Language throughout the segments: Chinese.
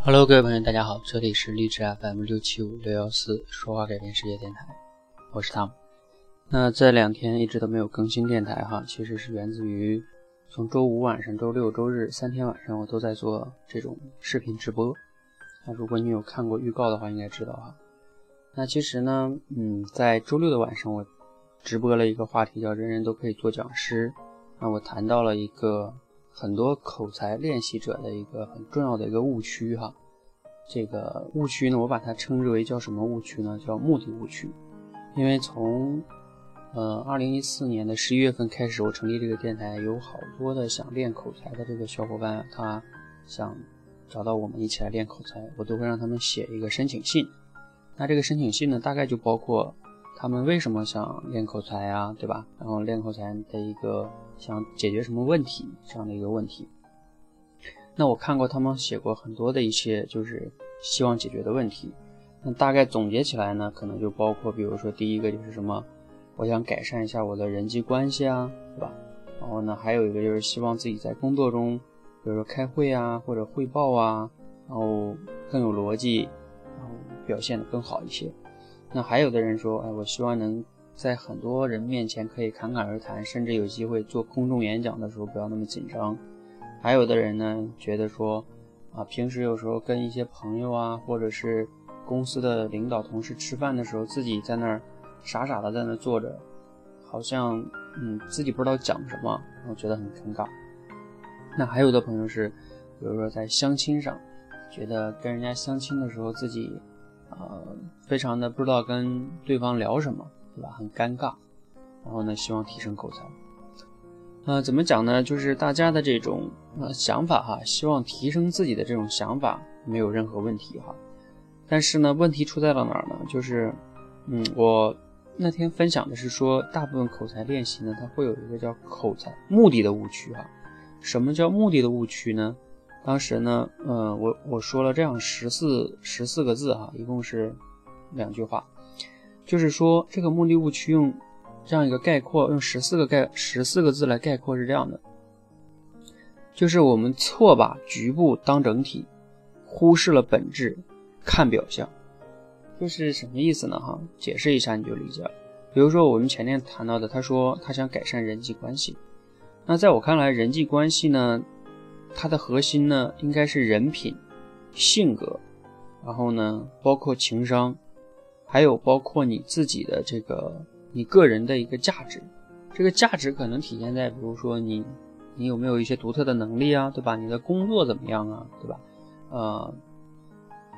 Hello，各位朋友，大家好，这里是励志 FM 六七五六幺四说话改变世界电台，我是 Tom。那这两天一直都没有更新电台哈，其实是源自于从周五晚上、周六、周日三天晚上我都在做这种视频直播。那如果你有看过预告的话，应该知道哈。那其实呢，嗯，在周六的晚上我直播了一个话题，叫“人人都可以做讲师”。那我谈到了一个。很多口才练习者的一个很重要的一个误区哈，这个误区呢，我把它称之为叫什么误区呢？叫目的误区。因为从呃二零一四年的十一月份开始，我成立这个电台，有好多的想练口才的这个小伙伴，他想找到我们一起来练口才，我都会让他们写一个申请信。那这个申请信呢，大概就包括他们为什么想练口才啊，对吧？然后练口才的一个。想解决什么问题这样的一个问题，那我看过他们写过很多的一些就是希望解决的问题，那大概总结起来呢，可能就包括，比如说第一个就是什么，我想改善一下我的人际关系啊，对吧？然后呢，还有一个就是希望自己在工作中，比如说开会啊或者汇报啊，然后更有逻辑，然后表现的更好一些。那还有的人说，哎，我希望能。在很多人面前可以侃侃而谈，甚至有机会做公众演讲的时候不要那么紧张。还有的人呢，觉得说，啊，平时有时候跟一些朋友啊，或者是公司的领导同事吃饭的时候，自己在那儿傻傻的在那坐着，好像嗯自己不知道讲什么，然后觉得很尴尬。那还有的朋友是，比如说在相亲上，觉得跟人家相亲的时候自己，呃，非常的不知道跟对方聊什么。对吧？很尴尬，然后呢，希望提升口才。呃，怎么讲呢？就是大家的这种呃想法哈，希望提升自己的这种想法没有任何问题哈。但是呢，问题出在了哪儿呢？就是，嗯，我那天分享的是说，大部分口才练习呢，它会有一个叫口才目的的误区哈。什么叫目的的误区呢？当时呢，嗯，我我说了这样十四十四个字哈，一共是两句话。就是说，这个目的误区用这样一个概括，用十四个概十四个字来概括是这样的：就是我们错把局部当整体，忽视了本质，看表象。这是什么意思呢？哈，解释一下你就理解了。比如说我们前面谈到的，他说他想改善人际关系，那在我看来，人际关系呢，它的核心呢应该是人品、性格，然后呢包括情商。还有包括你自己的这个你个人的一个价值，这个价值可能体现在，比如说你你有没有一些独特的能力啊，对吧？你的工作怎么样啊，对吧？呃，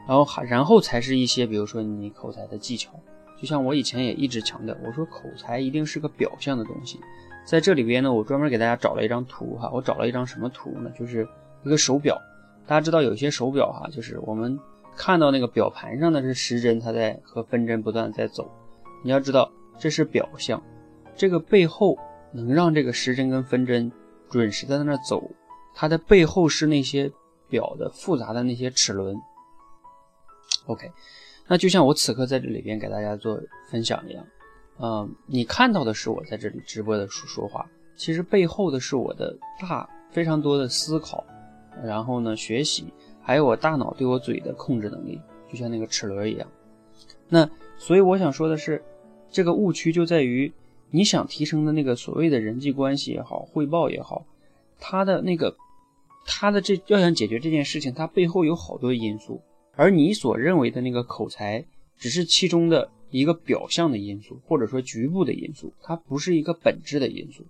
然后还然后才是一些，比如说你口才的技巧。就像我以前也一直强调，我说口才一定是个表象的东西。在这里边呢，我专门给大家找了一张图哈，我找了一张什么图呢？就是一个手表。大家知道有些手表哈，就是我们。看到那个表盘上的是时针，它在和分针不断在走。你要知道，这是表象，这个背后能让这个时针跟分针准时在那走，它的背后是那些表的复杂的那些齿轮。OK，那就像我此刻在这里边给大家做分享一样，嗯，你看到的是我在这里直播的说说话，其实背后的是我的大非常多的思考，然后呢学习。还有我大脑对我嘴的控制能力，就像那个齿轮一样。那所以我想说的是，这个误区就在于你想提升的那个所谓的人际关系也好，汇报也好，它的那个，它的这要想解决这件事情，它背后有好多因素，而你所认为的那个口才，只是其中的一个表象的因素，或者说局部的因素，它不是一个本质的因素。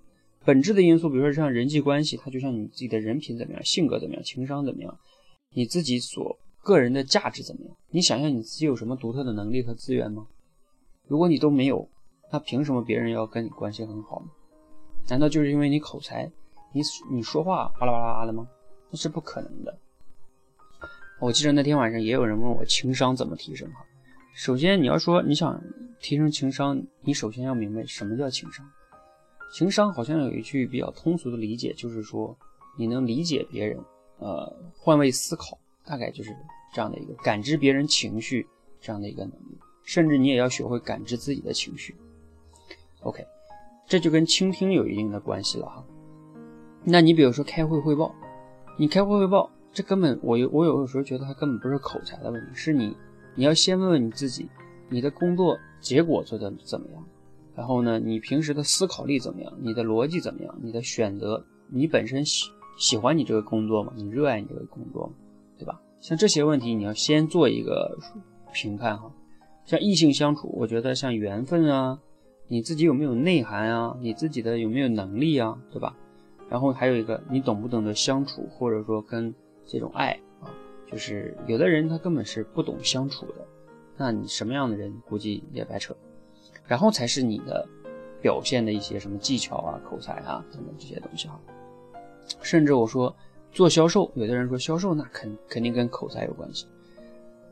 本质的因素，比如说像人际关系，它就像你自己的人品怎么样，性格怎么样，情商怎么样。你自己所个人的价值怎么样？你想想你自己有什么独特的能力和资源吗？如果你都没有，那凭什么别人要跟你关系很好呢？难道就是因为你口才，你你说话巴拉巴拉的吗？那是不可能的。我记得那天晚上也有人问我情商怎么提升哈。首先你要说你想提升情商，你首先要明白什么叫情商。情商好像有一句比较通俗的理解，就是说你能理解别人。呃，换位思考大概就是这样的一个感知别人情绪这样的一个能力，甚至你也要学会感知自己的情绪。OK，这就跟倾听有一定的关系了哈。那你比如说开会汇报，你开会汇报，这根本我有我有的时候觉得它根本不是口才的问题，是你你要先问问你自己，你的工作结果做的怎么样？然后呢，你平时的思考力怎么样？你的逻辑怎么样？你的选择，你本身喜喜欢你这个工作吗？你热爱你这个工作吗？对吧？像这些问题，你要先做一个评判哈。像异性相处，我觉得像缘分啊，你自己有没有内涵啊？你自己的有没有能力啊？对吧？然后还有一个，你懂不懂得相处，或者说跟这种爱，就是有的人他根本是不懂相处的，那你什么样的人估计也白扯。然后才是你的表现的一些什么技巧啊、口才啊等等这些东西哈。甚至我说做销售，有的人说销售那肯肯定跟口才有关系。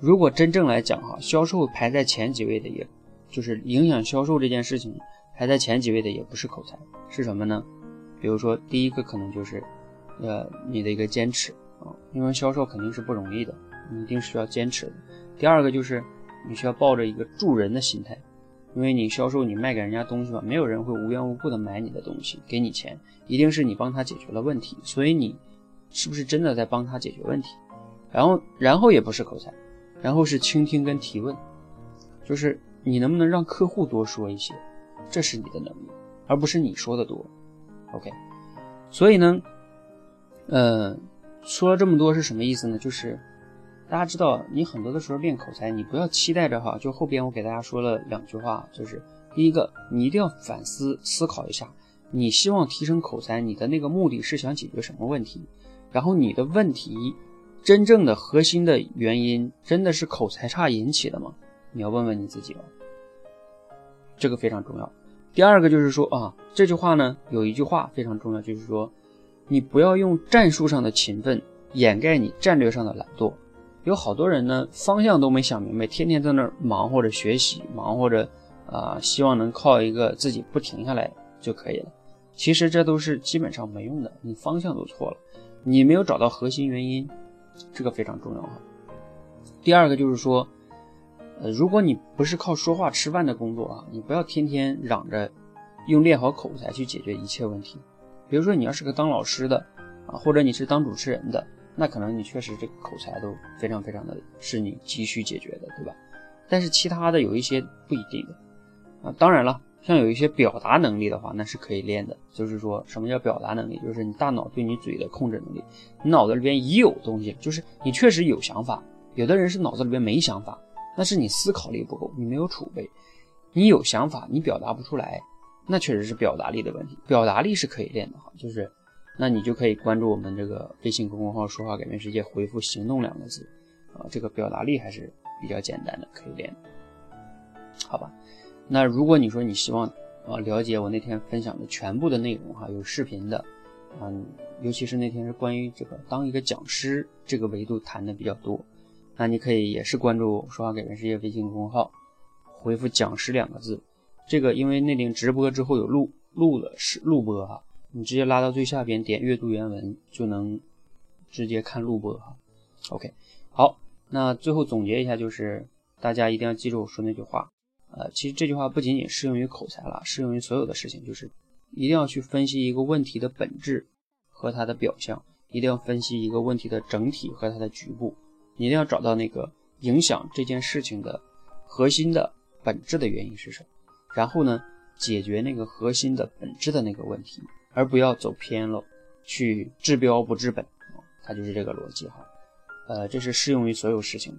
如果真正来讲哈，销售排在前几位的，也就是影响销售这件事情排在前几位的，也不是口才，是什么呢？比如说第一个可能就是，呃，你的一个坚持啊，因为销售肯定是不容易的，你一定需要坚持的。第二个就是你需要抱着一个助人的心态。因为你销售，你卖给人家东西吧，没有人会无缘无故的买你的东西，给你钱，一定是你帮他解决了问题。所以你是不是真的在帮他解决问题？然后，然后也不是口才，然后是倾听跟提问，就是你能不能让客户多说一些，这是你的能力，而不是你说的多。OK，所以呢，呃，说了这么多是什么意思呢？就是。大家知道，你很多的时候练口才，你不要期待着哈。就后边我给大家说了两句话，就是第一个，你一定要反思思考一下，你希望提升口才，你的那个目的是想解决什么问题？然后你的问题真正的核心的原因，真的是口才差引起的吗？你要问问你自己了，这个非常重要。第二个就是说啊，这句话呢有一句话非常重要，就是说，你不要用战术上的勤奋掩盖你战略上的懒惰。有好多人呢，方向都没想明白，天天在那儿忙活着学习，忙活着，啊，希望能靠一个自己不停下来就可以了。其实这都是基本上没用的，你方向都错了，你没有找到核心原因，这个非常重要哈。第二个就是说，呃，如果你不是靠说话吃饭的工作啊，你不要天天嚷着用练好口才去解决一切问题。比如说你要是个当老师的啊，或者你是当主持人的。那可能你确实这个口才都非常非常的是你急需解决的，对吧？但是其他的有一些不一定的啊。当然了，像有一些表达能力的话，那是可以练的。就是说什么叫表达能力？就是你大脑对你嘴的控制能力。你脑子里边已有东西，就是你确实有想法。有的人是脑子里边没想法，那是你思考力不够，你没有储备。你有想法，你表达不出来，那确实是表达力的问题。表达力是可以练的哈，就是。那你就可以关注我们这个微信公众号“说话改变世界”，回复“行动”两个字，啊，这个表达力还是比较简单的，可以练，好吧？那如果你说你希望啊了解我那天分享的全部的内容哈，有视频的，嗯，尤其是那天是关于这个当一个讲师这个维度谈的比较多，那你可以也是关注“说话改变世界”微信公众号，回复“讲师”两个字，这个因为那顶直播之后有录录的是录播哈。你直接拉到最下边，点阅读原文就能直接看录播哈。OK，好，那最后总结一下，就是大家一定要记住我说那句话。呃，其实这句话不仅仅适用于口才了，适用于所有的事情，就是一定要去分析一个问题的本质和它的表象，一定要分析一个问题的整体和它的局部，你一定要找到那个影响这件事情的核心的本质的原因是什么，然后呢，解决那个核心的本质的那个问题。而不要走偏了，去治标不治本，它就是这个逻辑哈。呃，这是适用于所有事情。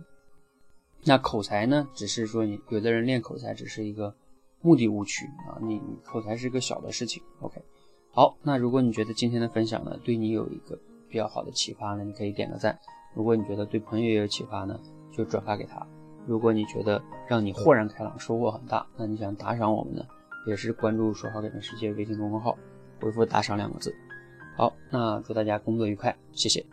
那口才呢，只是说你有的人练口才只是一个目的误区啊，你口才是一个小的事情。OK，好，那如果你觉得今天的分享呢，对你有一个比较好的启发呢，你可以点个赞；如果你觉得对朋友也有启发呢，就转发给他；如果你觉得让你豁然开朗、收获很大，那你想打赏我们呢，也是关注“说好改变世界”微信公众号。回复打赏两个字，好，那祝大家工作愉快，谢谢。